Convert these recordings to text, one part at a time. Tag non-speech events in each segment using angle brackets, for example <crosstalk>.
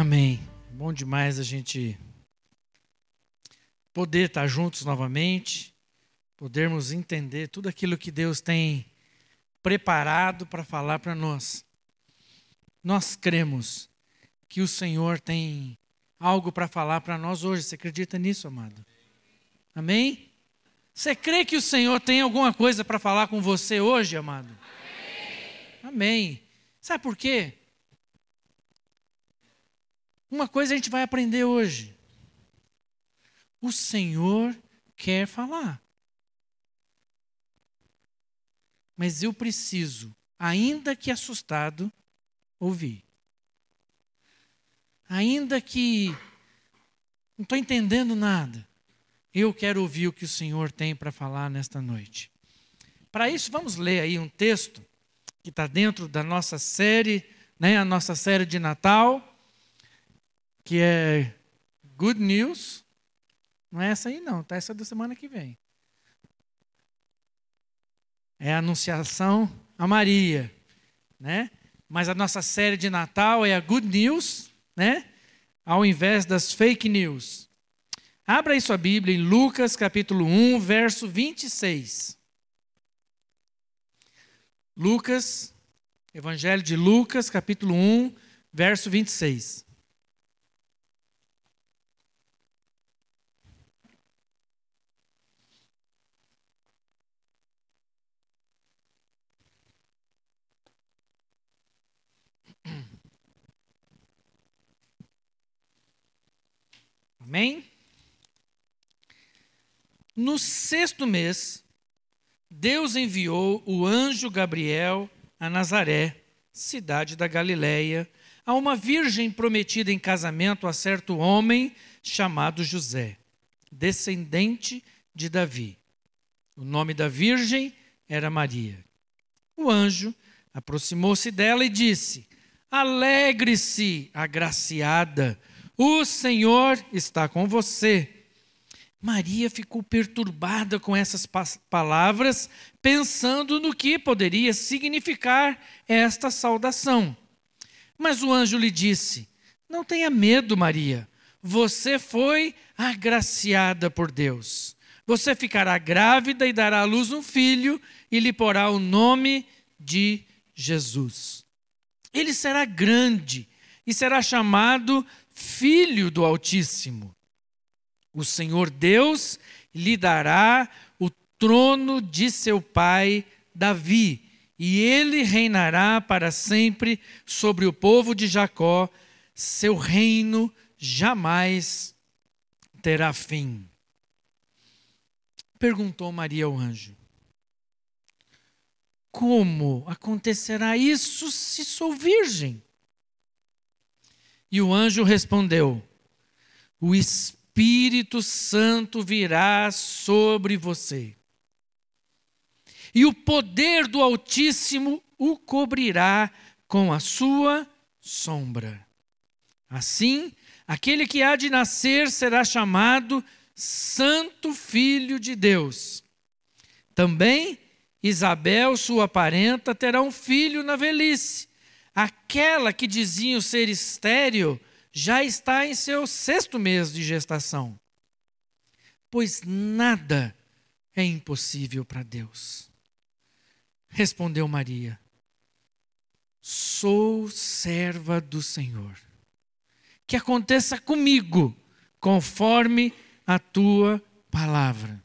Amém. Bom demais a gente poder estar juntos novamente, podermos entender tudo aquilo que Deus tem preparado para falar para nós. Nós cremos que o Senhor tem algo para falar para nós hoje. Você acredita nisso, amado? Amém? Você crê que o Senhor tem alguma coisa para falar com você hoje, amado? Amém. Amém. Sabe por quê? Uma coisa a gente vai aprender hoje. O Senhor quer falar. Mas eu preciso, ainda que assustado, ouvir. Ainda que não estou entendendo nada, eu quero ouvir o que o Senhor tem para falar nesta noite. Para isso, vamos ler aí um texto que está dentro da nossa série, né, a nossa série de Natal, que é Good News. Não é essa aí, não, tá essa da semana que vem. É a Anunciação a Maria, né? Mas a nossa série de Natal é a Good News, né? Ao invés das fake news. Abra aí sua Bíblia em Lucas capítulo 1, verso 26. Lucas, Evangelho de Lucas, capítulo 1, verso 26. Amém? No sexto mês, Deus enviou o anjo Gabriel a Nazaré, cidade da Galiléia, a uma virgem prometida em casamento a certo homem chamado José, descendente de Davi. O nome da virgem era Maria. O anjo aproximou-se dela e disse: Alegre-se, agraciada, o Senhor está com você. Maria ficou perturbada com essas palavras, pensando no que poderia significar esta saudação. Mas o anjo lhe disse: Não tenha medo, Maria. Você foi agraciada por Deus. Você ficará grávida e dará à luz um filho e lhe porá o nome de Jesus. Ele será grande e será chamado Filho do Altíssimo. O Senhor Deus lhe dará o trono de seu pai Davi, e ele reinará para sempre sobre o povo de Jacó, seu reino jamais terá fim. Perguntou Maria ao anjo: Como acontecerá isso se sou virgem? E o anjo respondeu: O Espírito Santo virá sobre você, e o poder do Altíssimo o cobrirá com a sua sombra. Assim, aquele que há de nascer será chamado Santo Filho de Deus. Também Isabel, sua parenta, terá um filho na velhice Aquela que diziam ser estéril já está em seu sexto mês de gestação. Pois nada é impossível para Deus. Respondeu Maria: Sou serva do Senhor. Que aconteça comigo conforme a tua palavra.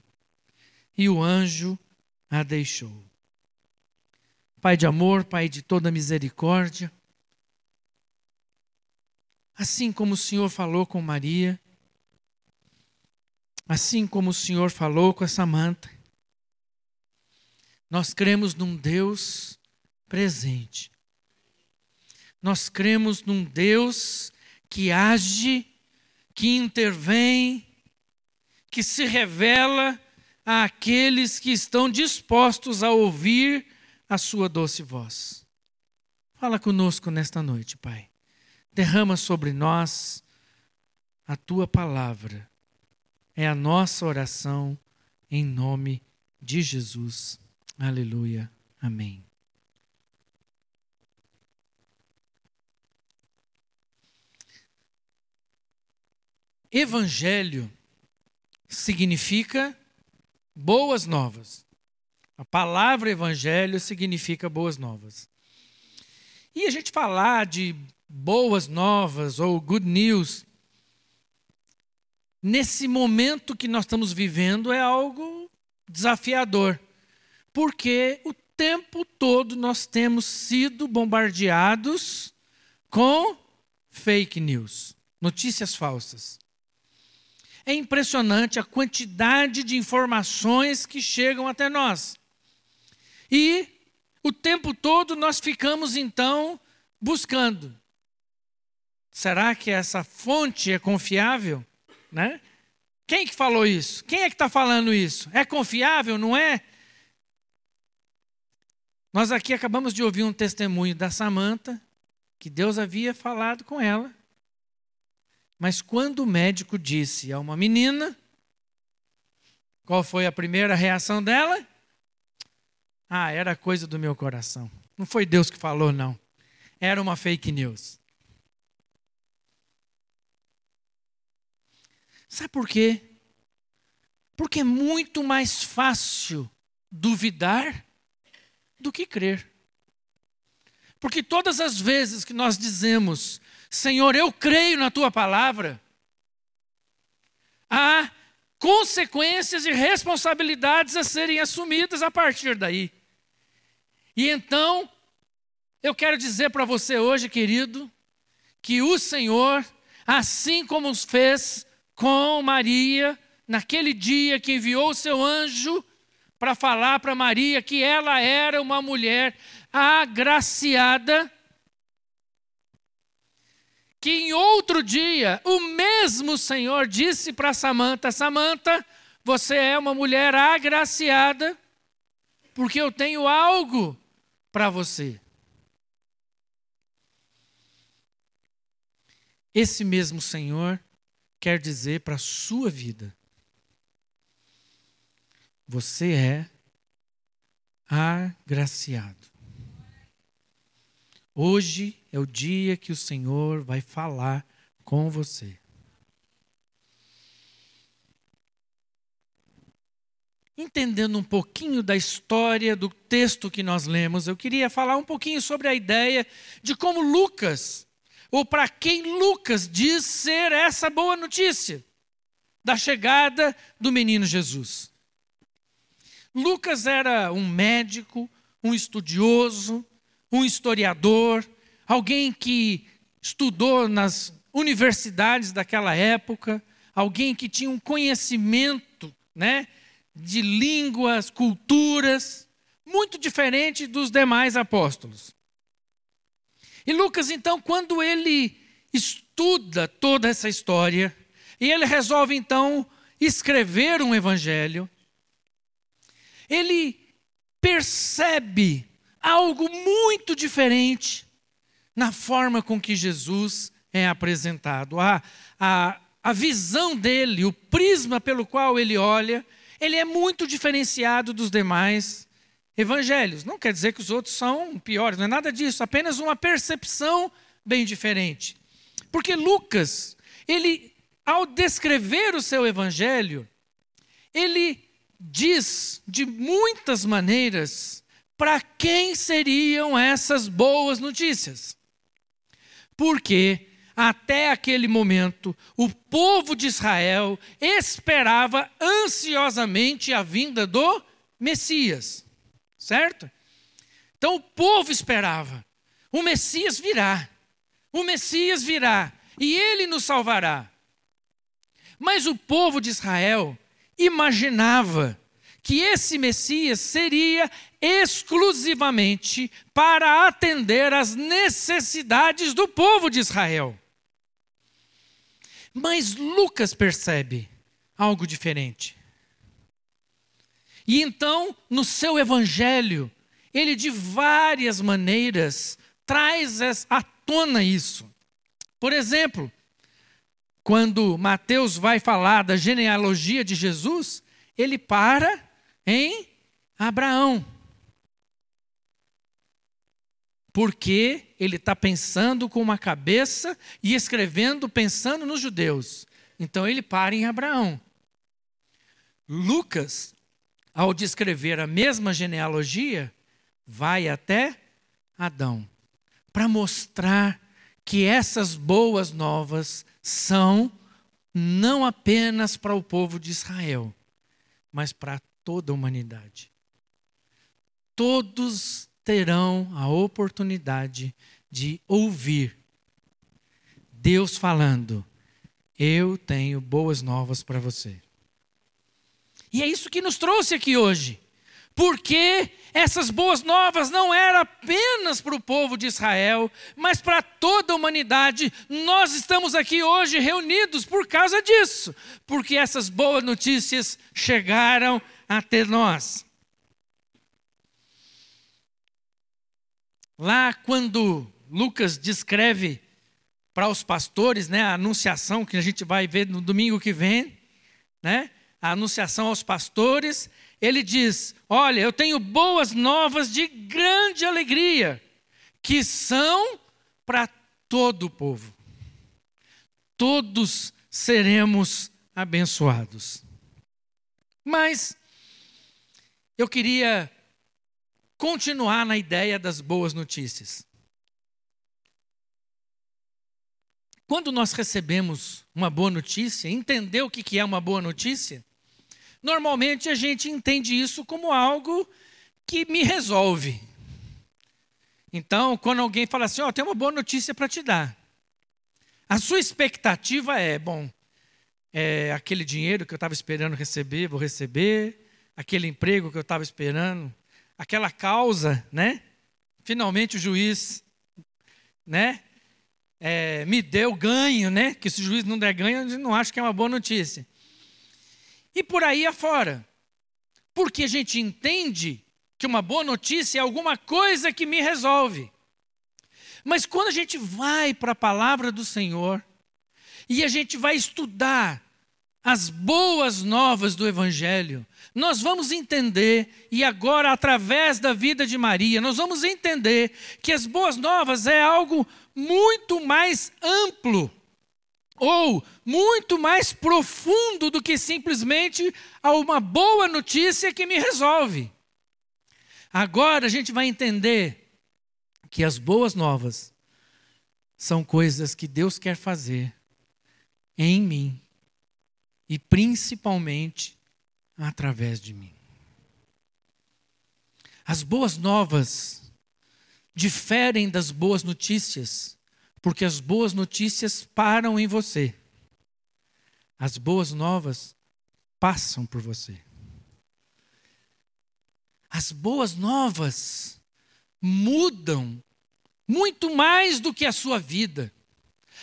E o anjo a deixou. Pai de amor, Pai de toda misericórdia. Assim como o Senhor falou com Maria, assim como o Senhor falou com essa manta, nós cremos num Deus presente. Nós cremos num Deus que age, que intervém, que se revela àqueles que estão dispostos a ouvir a sua doce voz. Fala conosco nesta noite, Pai. Derrama sobre nós a tua palavra. É a nossa oração em nome de Jesus. Aleluia. Amém. Evangelho significa boas novas. A palavra evangelho significa boas novas. E a gente falar de boas novas ou good news, nesse momento que nós estamos vivendo, é algo desafiador. Porque o tempo todo nós temos sido bombardeados com fake news, notícias falsas. É impressionante a quantidade de informações que chegam até nós. E o tempo todo nós ficamos então buscando. Será que essa fonte é confiável? Né? Quem que falou isso? Quem é que está falando isso? É confiável, não é? Nós aqui acabamos de ouvir um testemunho da Samanta, que Deus havia falado com ela. Mas quando o médico disse a uma menina, qual foi a primeira reação dela? Ah, era coisa do meu coração. Não foi Deus que falou, não. Era uma fake news. Sabe por quê? Porque é muito mais fácil duvidar do que crer. Porque todas as vezes que nós dizemos, Senhor, eu creio na tua palavra, há consequências e responsabilidades a serem assumidas a partir daí. E então, eu quero dizer para você hoje, querido, que o Senhor, assim como fez com Maria, naquele dia que enviou o seu anjo para falar para Maria que ela era uma mulher agraciada, que em outro dia o mesmo Senhor disse para Samanta: Samanta, você é uma mulher agraciada, porque eu tenho algo para você. Esse mesmo Senhor quer dizer para a sua vida: você é agraciado. Hoje é o dia que o Senhor vai falar com você. Entendendo um pouquinho da história do texto que nós lemos, eu queria falar um pouquinho sobre a ideia de como Lucas, ou para quem Lucas diz ser essa boa notícia da chegada do menino Jesus. Lucas era um médico, um estudioso, um historiador, alguém que estudou nas universidades daquela época, alguém que tinha um conhecimento, né, de línguas, culturas, muito diferente dos demais apóstolos. E Lucas, então, quando ele estuda toda essa história, e ele resolve, então, escrever um evangelho, ele percebe algo muito diferente na forma com que Jesus é apresentado. A, a, a visão dele, o prisma pelo qual ele olha, ele é muito diferenciado dos demais evangelhos. Não quer dizer que os outros são piores, não é nada disso, apenas uma percepção bem diferente. Porque Lucas, ele, ao descrever o seu evangelho, ele diz de muitas maneiras para quem seriam essas boas notícias. Porque até aquele momento o povo de Israel esperava ansiosamente a vinda do Messias, certo? Então o povo esperava: o Messias virá, o Messias virá e ele nos salvará. Mas o povo de Israel imaginava que esse Messias seria exclusivamente para atender às necessidades do povo de Israel. Mas Lucas percebe algo diferente. E então, no seu evangelho, ele de várias maneiras traz à tona isso. Por exemplo, quando Mateus vai falar da genealogia de Jesus, ele para em Abraão. Porque ele está pensando com uma cabeça e escrevendo pensando nos judeus. Então ele para em Abraão. Lucas, ao descrever a mesma genealogia, vai até Adão, para mostrar que essas boas novas são não apenas para o povo de Israel, mas para toda a humanidade. Todos terão a oportunidade de ouvir Deus falando: Eu tenho boas novas para você. E é isso que nos trouxe aqui hoje. Porque essas boas novas não eram apenas para o povo de Israel, mas para toda a humanidade. Nós estamos aqui hoje reunidos por causa disso, porque essas boas notícias chegaram até nós. Lá quando Lucas descreve para os pastores, né, a anunciação que a gente vai ver no domingo que vem, né? A anunciação aos pastores, ele diz: Olha, eu tenho boas novas de grande alegria, que são para todo o povo. Todos seremos abençoados. Mas eu queria continuar na ideia das boas notícias. Quando nós recebemos uma boa notícia, entender o que é uma boa notícia, normalmente a gente entende isso como algo que me resolve. Então, quando alguém fala assim, ó, oh, tem uma boa notícia para te dar. A sua expectativa é, bom, é, aquele dinheiro que eu estava esperando receber, vou receber, aquele emprego que eu estava esperando, aquela causa, né? Finalmente o juiz, né? É, me deu ganho, né? Que se o juiz não der ganho, eu não acho que é uma boa notícia. E por aí afora. Porque a gente entende que uma boa notícia é alguma coisa que me resolve. Mas quando a gente vai para a palavra do Senhor e a gente vai estudar as boas novas do Evangelho, nós vamos entender, e agora através da vida de Maria, nós vamos entender que as boas novas é algo muito mais amplo, ou muito mais profundo do que simplesmente uma boa notícia que me resolve. Agora a gente vai entender que as boas novas são coisas que Deus quer fazer em mim e principalmente através de mim. As boas novas diferem das boas notícias, porque as boas notícias param em você. As boas novas passam por você. As boas novas mudam muito mais do que a sua vida.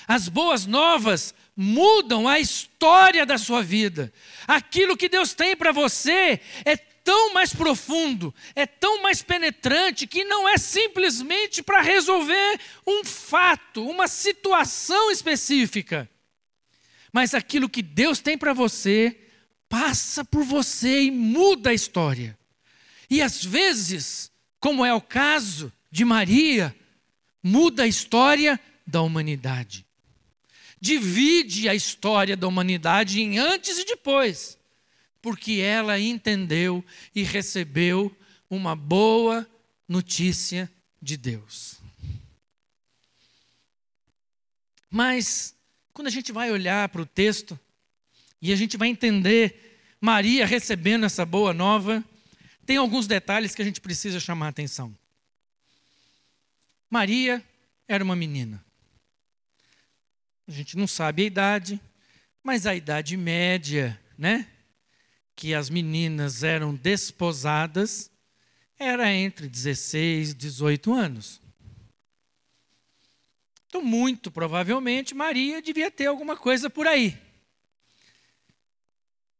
As boas novas mudam a história da sua vida. Aquilo que Deus tem para você é tão mais profundo, é tão mais penetrante, que não é simplesmente para resolver um fato, uma situação específica. Mas aquilo que Deus tem para você passa por você e muda a história. E às vezes, como é o caso de Maria, muda a história da humanidade divide a história da humanidade em antes e depois, porque ela entendeu e recebeu uma boa notícia de Deus. Mas, quando a gente vai olhar para o texto e a gente vai entender Maria recebendo essa boa nova, tem alguns detalhes que a gente precisa chamar a atenção. Maria era uma menina. A gente não sabe a idade, mas a idade média, né? Que as meninas eram desposadas era entre 16 e 18 anos. Então, muito provavelmente, Maria devia ter alguma coisa por aí.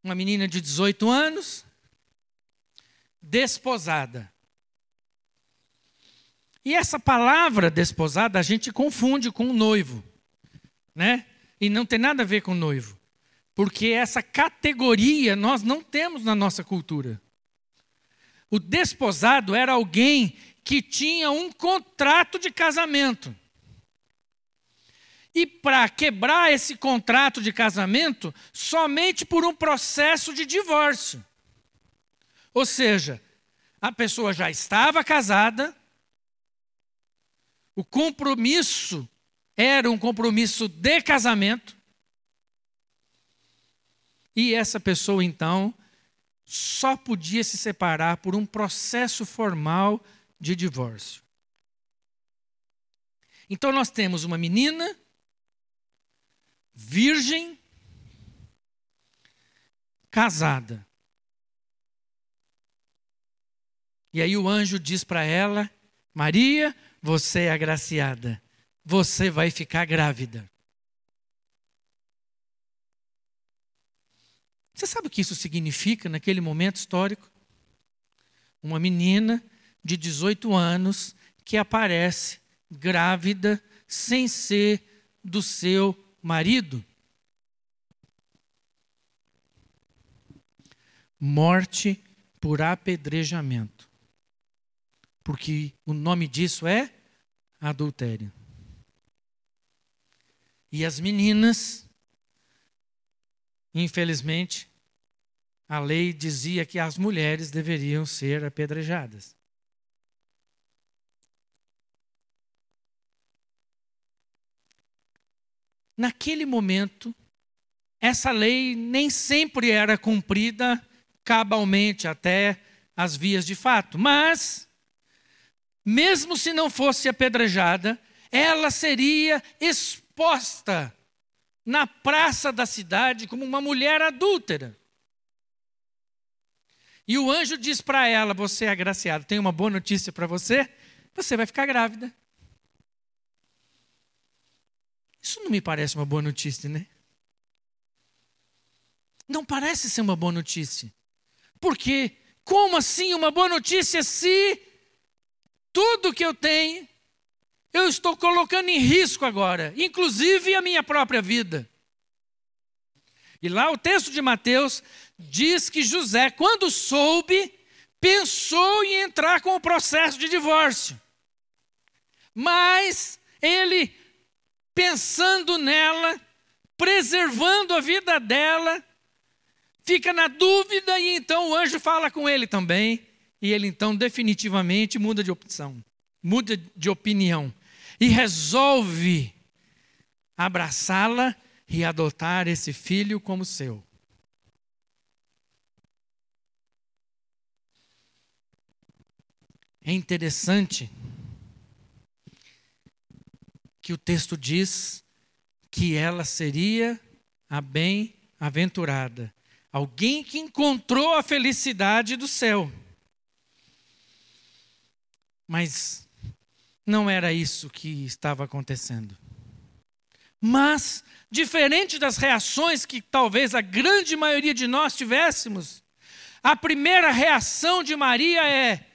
Uma menina de 18 anos, desposada. E essa palavra desposada a gente confunde com noivo né? E não tem nada a ver com noivo. Porque essa categoria nós não temos na nossa cultura. O desposado era alguém que tinha um contrato de casamento. e para quebrar esse contrato de casamento somente por um processo de divórcio. Ou seja, a pessoa já estava casada, o compromisso era um compromisso de casamento, e essa pessoa então só podia se separar por um processo formal de divórcio. Então nós temos uma menina virgem casada. E aí o anjo diz para ela: Maria, você é agraciada, você vai ficar grávida. Você sabe o que isso significa naquele momento histórico? Uma menina de 18 anos que aparece grávida sem ser do seu marido. Morte por apedrejamento. Porque o nome disso é adultério. E as meninas Infelizmente, a lei dizia que as mulheres deveriam ser apedrejadas. Naquele momento, essa lei nem sempre era cumprida cabalmente até as vias de fato, mas, mesmo se não fosse apedrejada, ela seria exposta na praça da cidade como uma mulher adúltera. E o anjo diz para ela: Você é agraciado, tem uma boa notícia para você, você vai ficar grávida. Isso não me parece uma boa notícia, né? Não parece ser uma boa notícia. Porque, como assim uma boa notícia se tudo que eu tenho eu estou colocando em risco agora, inclusive a minha própria vida. E lá o texto de Mateus diz que José, quando soube, pensou em entrar com o processo de divórcio. Mas ele, pensando nela, preservando a vida dela, fica na dúvida e então o anjo fala com ele também. E ele então definitivamente muda de opção, muda de opinião e resolve abraçá-la e adotar esse filho como seu. É interessante que o texto diz que ela seria a bem-aventurada, alguém que encontrou a felicidade do céu. Mas não era isso que estava acontecendo. Mas, diferente das reações que talvez a grande maioria de nós tivéssemos, a primeira reação de Maria é: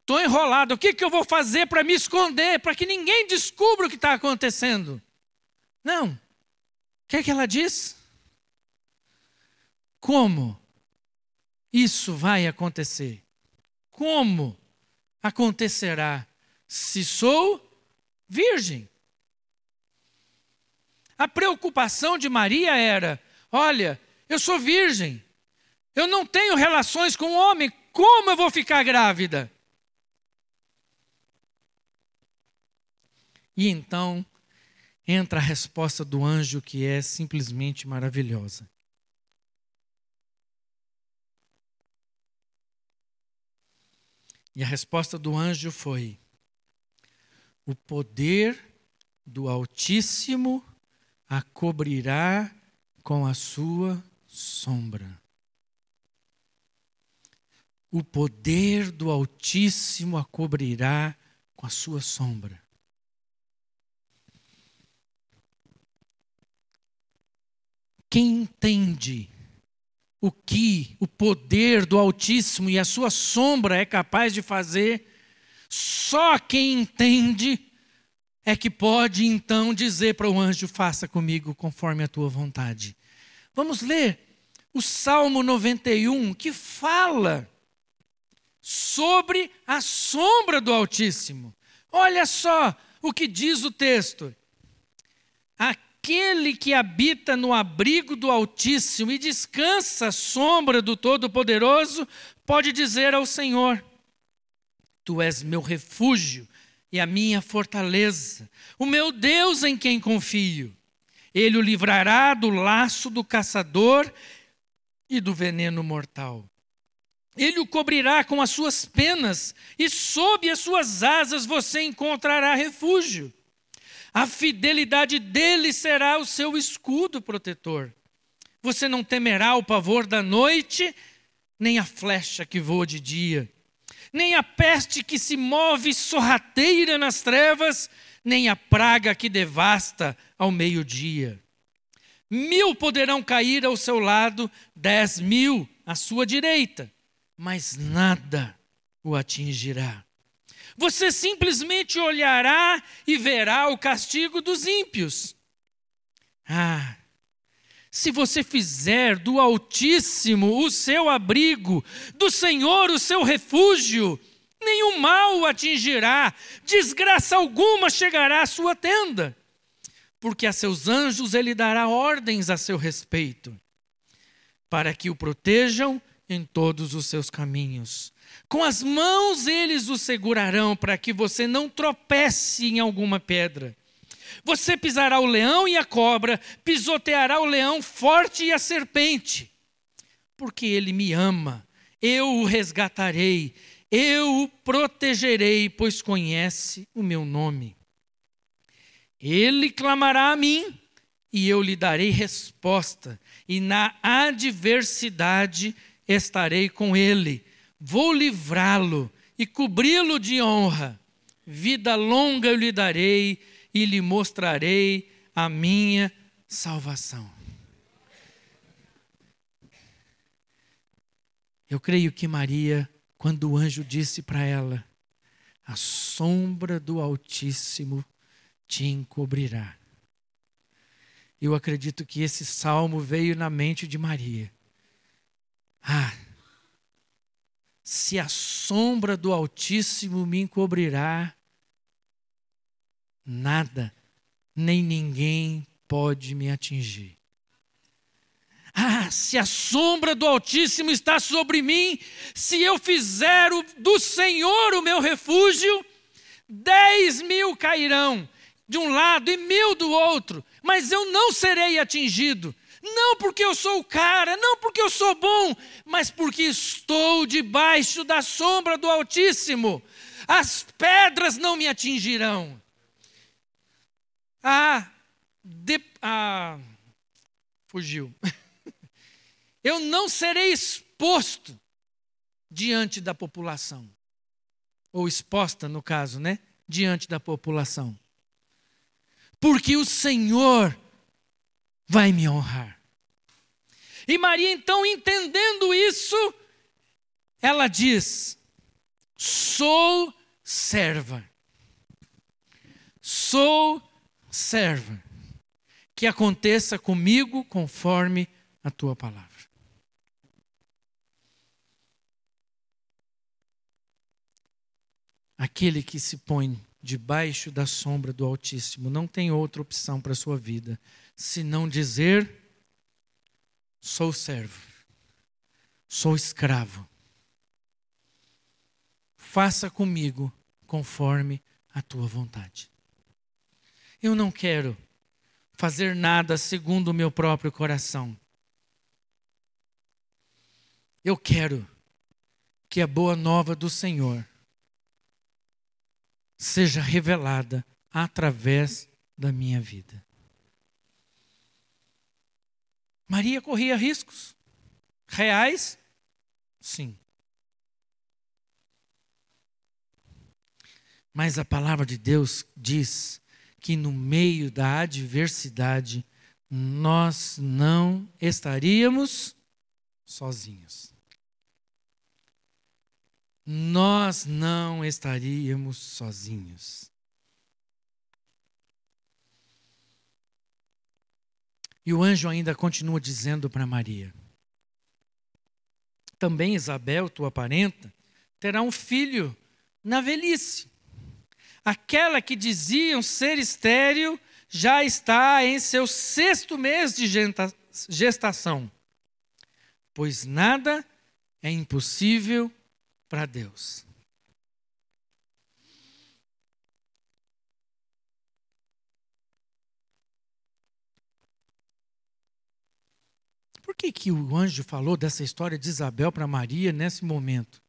estou enrolado, o que, que eu vou fazer para me esconder, para que ninguém descubra o que está acontecendo? Não. O que, é que ela diz? Como isso vai acontecer? Como acontecerá? Se sou virgem. A preocupação de Maria era: olha, eu sou virgem, eu não tenho relações com homem, como eu vou ficar grávida? E então entra a resposta do anjo que é simplesmente maravilhosa. E a resposta do anjo foi: o poder do Altíssimo a cobrirá com a sua sombra. O poder do Altíssimo a cobrirá com a sua sombra. Quem entende o que o poder do Altíssimo e a sua sombra é capaz de fazer, só quem entende é que pode então dizer para o anjo: faça comigo conforme a tua vontade. Vamos ler o Salmo 91, que fala sobre a sombra do Altíssimo. Olha só o que diz o texto. Aquele que habita no abrigo do Altíssimo e descansa à sombra do Todo-Poderoso, pode dizer ao Senhor: Tu és meu refúgio e a minha fortaleza, o meu Deus em quem confio. Ele o livrará do laço do caçador e do veneno mortal. Ele o cobrirá com as suas penas, e sob as suas asas você encontrará refúgio. A fidelidade dele será o seu escudo protetor. Você não temerá o pavor da noite, nem a flecha que voa de dia, nem a peste que se move sorrateira nas trevas, nem a praga que devasta ao meio-dia. Mil poderão cair ao seu lado, dez mil à sua direita, mas nada o atingirá. Você simplesmente olhará e verá o castigo dos ímpios. Ah, se você fizer do Altíssimo o seu abrigo, do Senhor o seu refúgio, nenhum mal o atingirá, desgraça alguma chegará à sua tenda porque a seus anjos ele dará ordens a seu respeito, para que o protejam em todos os seus caminhos. Com as mãos eles o segurarão para que você não tropece em alguma pedra. Você pisará o leão e a cobra, pisoteará o leão forte e a serpente. Porque ele me ama, eu o resgatarei, eu o protegerei, pois conhece o meu nome. Ele clamará a mim e eu lhe darei resposta, e na adversidade estarei com ele. Vou livrá-lo e cobri-lo de honra. Vida longa eu lhe darei e lhe mostrarei a minha salvação. Eu creio que Maria, quando o anjo disse para ela: A sombra do Altíssimo te encobrirá. Eu acredito que esse salmo veio na mente de Maria. Ah, se a sombra do Altíssimo me encobrirá, nada, nem ninguém pode me atingir. Ah, se a sombra do Altíssimo está sobre mim, se eu fizer o, do Senhor o meu refúgio, dez mil cairão de um lado e mil do outro, mas eu não serei atingido. Não porque eu sou o cara, não porque eu sou bom, mas porque estou debaixo da sombra do Altíssimo. As pedras não me atingirão. Ah, de, ah fugiu. <laughs> Eu não serei exposto diante da população. Ou exposta, no caso, né? Diante da população porque o Senhor vai me honrar. E Maria, então, entendendo isso, ela diz: Sou serva. Sou serva. Que aconteça comigo conforme a tua palavra. Aquele que se põe debaixo da sombra do Altíssimo. Não tem outra opção para a sua vida senão dizer: sou servo, sou escravo. Faça comigo conforme a tua vontade. Eu não quero fazer nada segundo o meu próprio coração. Eu quero que a boa nova do Senhor seja revelada através da minha vida. Maria corria riscos reais? Sim. Mas a palavra de Deus diz que no meio da adversidade nós não estaríamos sozinhos nós não estaríamos sozinhos. E o anjo ainda continua dizendo para Maria: Também Isabel, tua parenta, terá um filho na velhice. Aquela que diziam ser estéril já está em seu sexto mês de gestação, pois nada é impossível para Deus. Por que, que o anjo falou dessa história de Isabel para Maria nesse momento?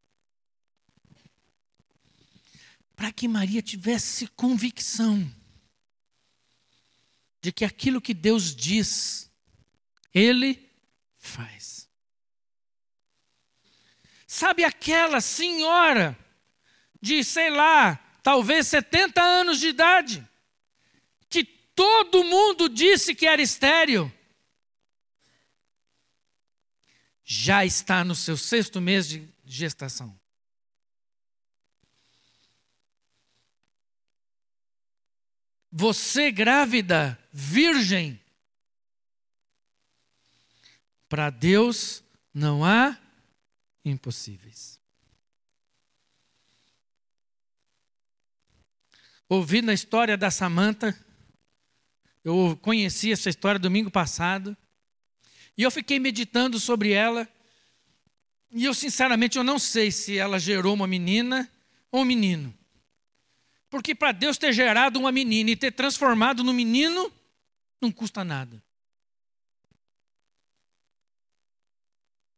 Para que Maria tivesse convicção de que aquilo que Deus diz, Ele faz. Sabe aquela senhora de, sei lá, talvez 70 anos de idade, que todo mundo disse que era estéril, já está no seu sexto mês de gestação. Você grávida, virgem, para Deus não há impossíveis. Ouvindo a história da Samanta, eu conheci essa história domingo passado. E eu fiquei meditando sobre ela. E eu, sinceramente, eu não sei se ela gerou uma menina ou um menino. Porque para Deus ter gerado uma menina e ter transformado no menino, não custa nada.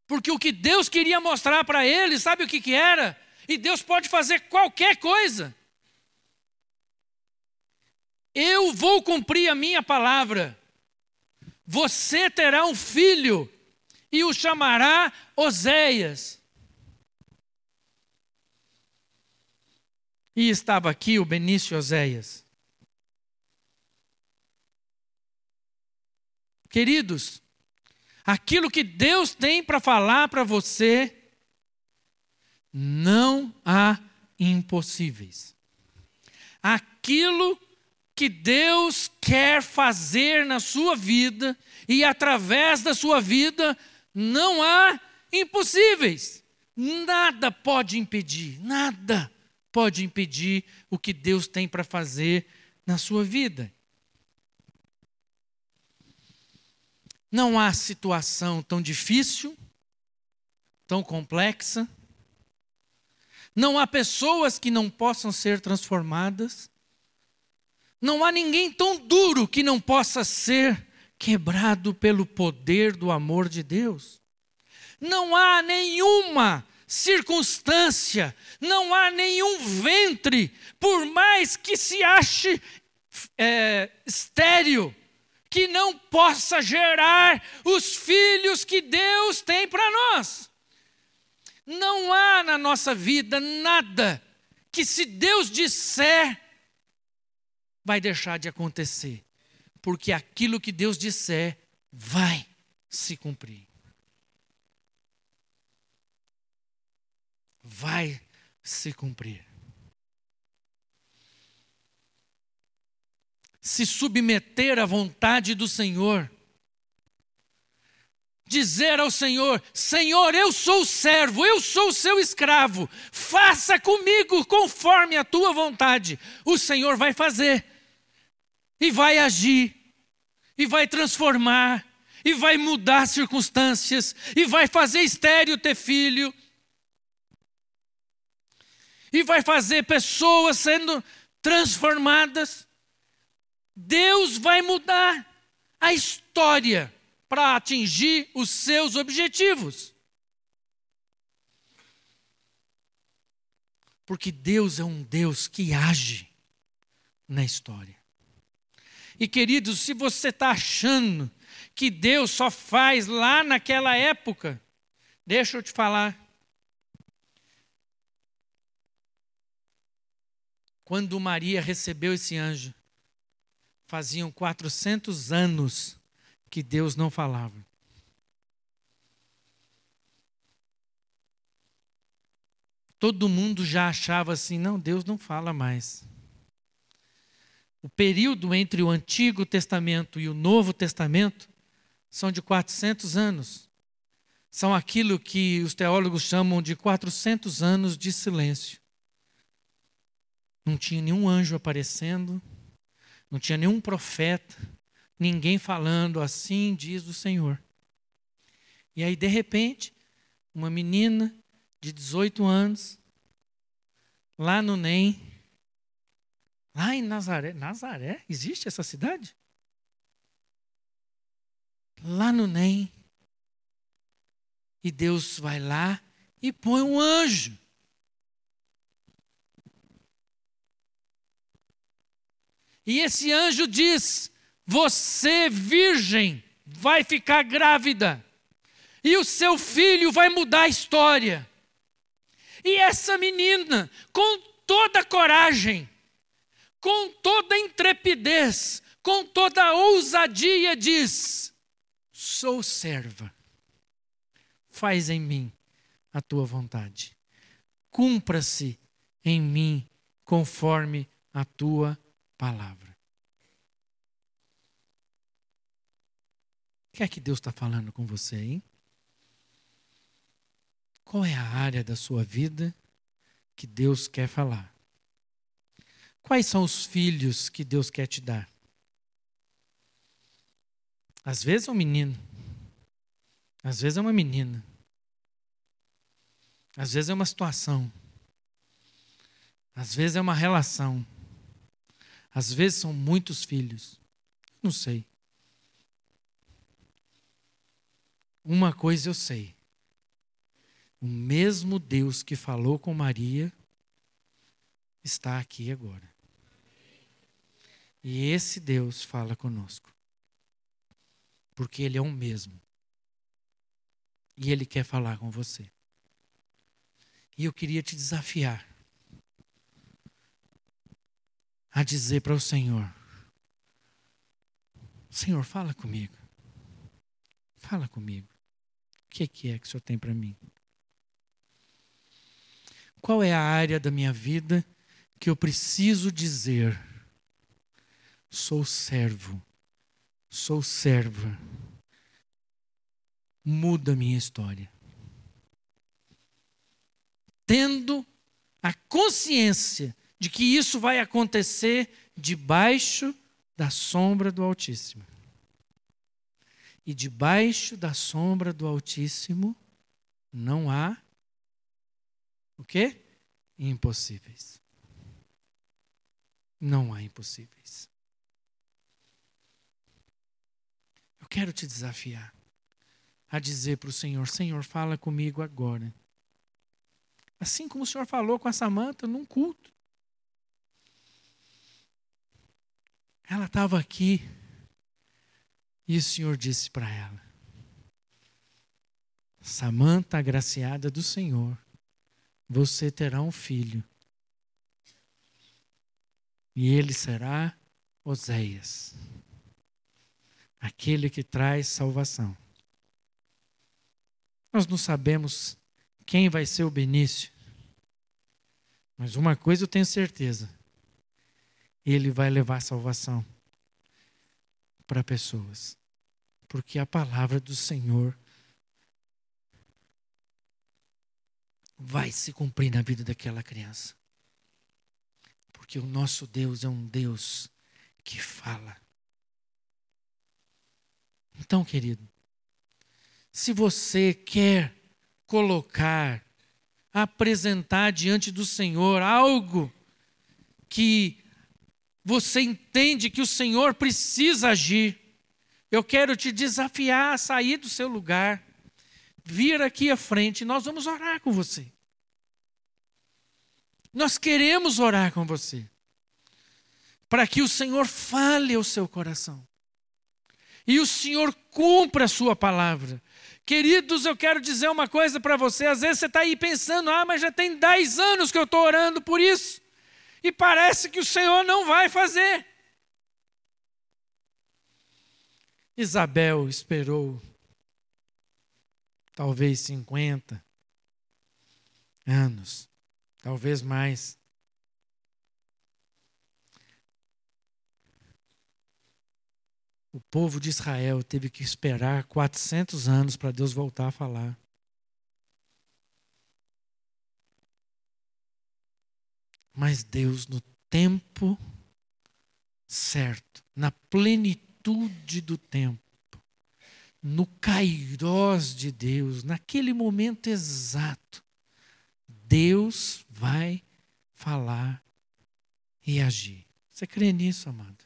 Porque o que Deus queria mostrar para ele, sabe o que, que era? E Deus pode fazer qualquer coisa. Eu vou cumprir a minha palavra. Você terá um filho e o chamará Oséias. E estava aqui o Benício Oséias. Queridos, aquilo que Deus tem para falar para você, não há impossíveis. Aquilo que Deus quer fazer na sua vida e através da sua vida, não há impossíveis. Nada pode impedir, nada pode impedir o que Deus tem para fazer na sua vida. Não há situação tão difícil, tão complexa. Não há pessoas que não possam ser transformadas. Não há ninguém tão duro que não possa ser quebrado pelo poder do amor de Deus. Não há nenhuma circunstância, não há nenhum ventre, por mais que se ache é, estéril, que não possa gerar os filhos que Deus tem para nós. Não há na nossa vida nada que, se Deus disser, vai deixar de acontecer, porque aquilo que Deus disser vai se cumprir. Vai se cumprir. Se submeter à vontade do Senhor. Dizer ao Senhor: Senhor, eu sou o servo, eu sou o seu escravo, faça comigo conforme a tua vontade. O Senhor vai fazer. E vai agir, e vai transformar, e vai mudar circunstâncias, e vai fazer estéreo ter filho, e vai fazer pessoas sendo transformadas. Deus vai mudar a história para atingir os seus objetivos. Porque Deus é um Deus que age na história. E queridos, se você está achando que Deus só faz lá naquela época, deixa eu te falar. Quando Maria recebeu esse anjo, faziam 400 anos que Deus não falava. Todo mundo já achava assim: não, Deus não fala mais. O período entre o Antigo Testamento e o Novo Testamento são de 400 anos. São aquilo que os teólogos chamam de 400 anos de silêncio. Não tinha nenhum anjo aparecendo, Não tinha nenhum profeta, ninguém falando assim diz o Senhor. E aí, de repente, uma menina de 18 anos, lá no NEM, lá em Nazaré. Nazaré? Existe essa cidade? Lá no NEM. E Deus vai lá e põe um anjo. E esse anjo diz: Você, virgem, vai ficar grávida, e o seu filho vai mudar a história. E essa menina, com toda coragem, com toda intrepidez, com toda ousadia, diz: Sou serva, faz em mim a tua vontade, cumpra-se em mim conforme a tua palavra. O que é que Deus está falando com você, hein? Qual é a área da sua vida que Deus quer falar? Quais são os filhos que Deus quer te dar? Às vezes é um menino, às vezes é uma menina, às vezes é uma situação, às vezes é uma relação, às vezes são muitos filhos. Não sei. Uma coisa eu sei o mesmo Deus que falou com Maria está aqui agora. E esse Deus fala conosco. Porque Ele é o mesmo. E Ele quer falar com você. E eu queria te desafiar a dizer para o Senhor: Senhor, fala comigo. Fala comigo. O que é que o Senhor tem para mim? Qual é a área da minha vida que eu preciso dizer? Sou servo, sou serva. Muda a minha história. Tendo a consciência de que isso vai acontecer debaixo da sombra do Altíssimo. E debaixo da sombra do Altíssimo não há o quê? Impossíveis. Não há impossíveis. Eu quero te desafiar a dizer para o Senhor: Senhor, fala comigo agora. Assim como o Senhor falou com a Samanta num culto. Ela estava aqui e o Senhor disse para ela: Samanta, agraciada do Senhor, você terá um filho. E ele será Oséias, aquele que traz salvação. Nós não sabemos quem vai ser o Benício, mas uma coisa eu tenho certeza: ele vai levar salvação para pessoas, porque a palavra do Senhor vai se cumprir na vida daquela criança. Porque o nosso Deus é um Deus que fala. Então, querido, se você quer colocar, apresentar diante do Senhor algo que você entende que o Senhor precisa agir, eu quero te desafiar a sair do seu lugar vir aqui à frente, nós vamos orar com você. Nós queremos orar com você, para que o Senhor fale ao seu coração e o Senhor cumpra a sua palavra. Queridos, eu quero dizer uma coisa para você. Às vezes você está aí pensando, ah, mas já tem dez anos que eu estou orando por isso, e parece que o Senhor não vai fazer. Isabel esperou talvez 50 anos, talvez mais. O povo de Israel teve que esperar 400 anos para Deus voltar a falar. Mas Deus, no tempo certo, na plenitude do tempo, no kairós de Deus, naquele momento exato, Deus vai falar e agir. Você crê nisso, amado?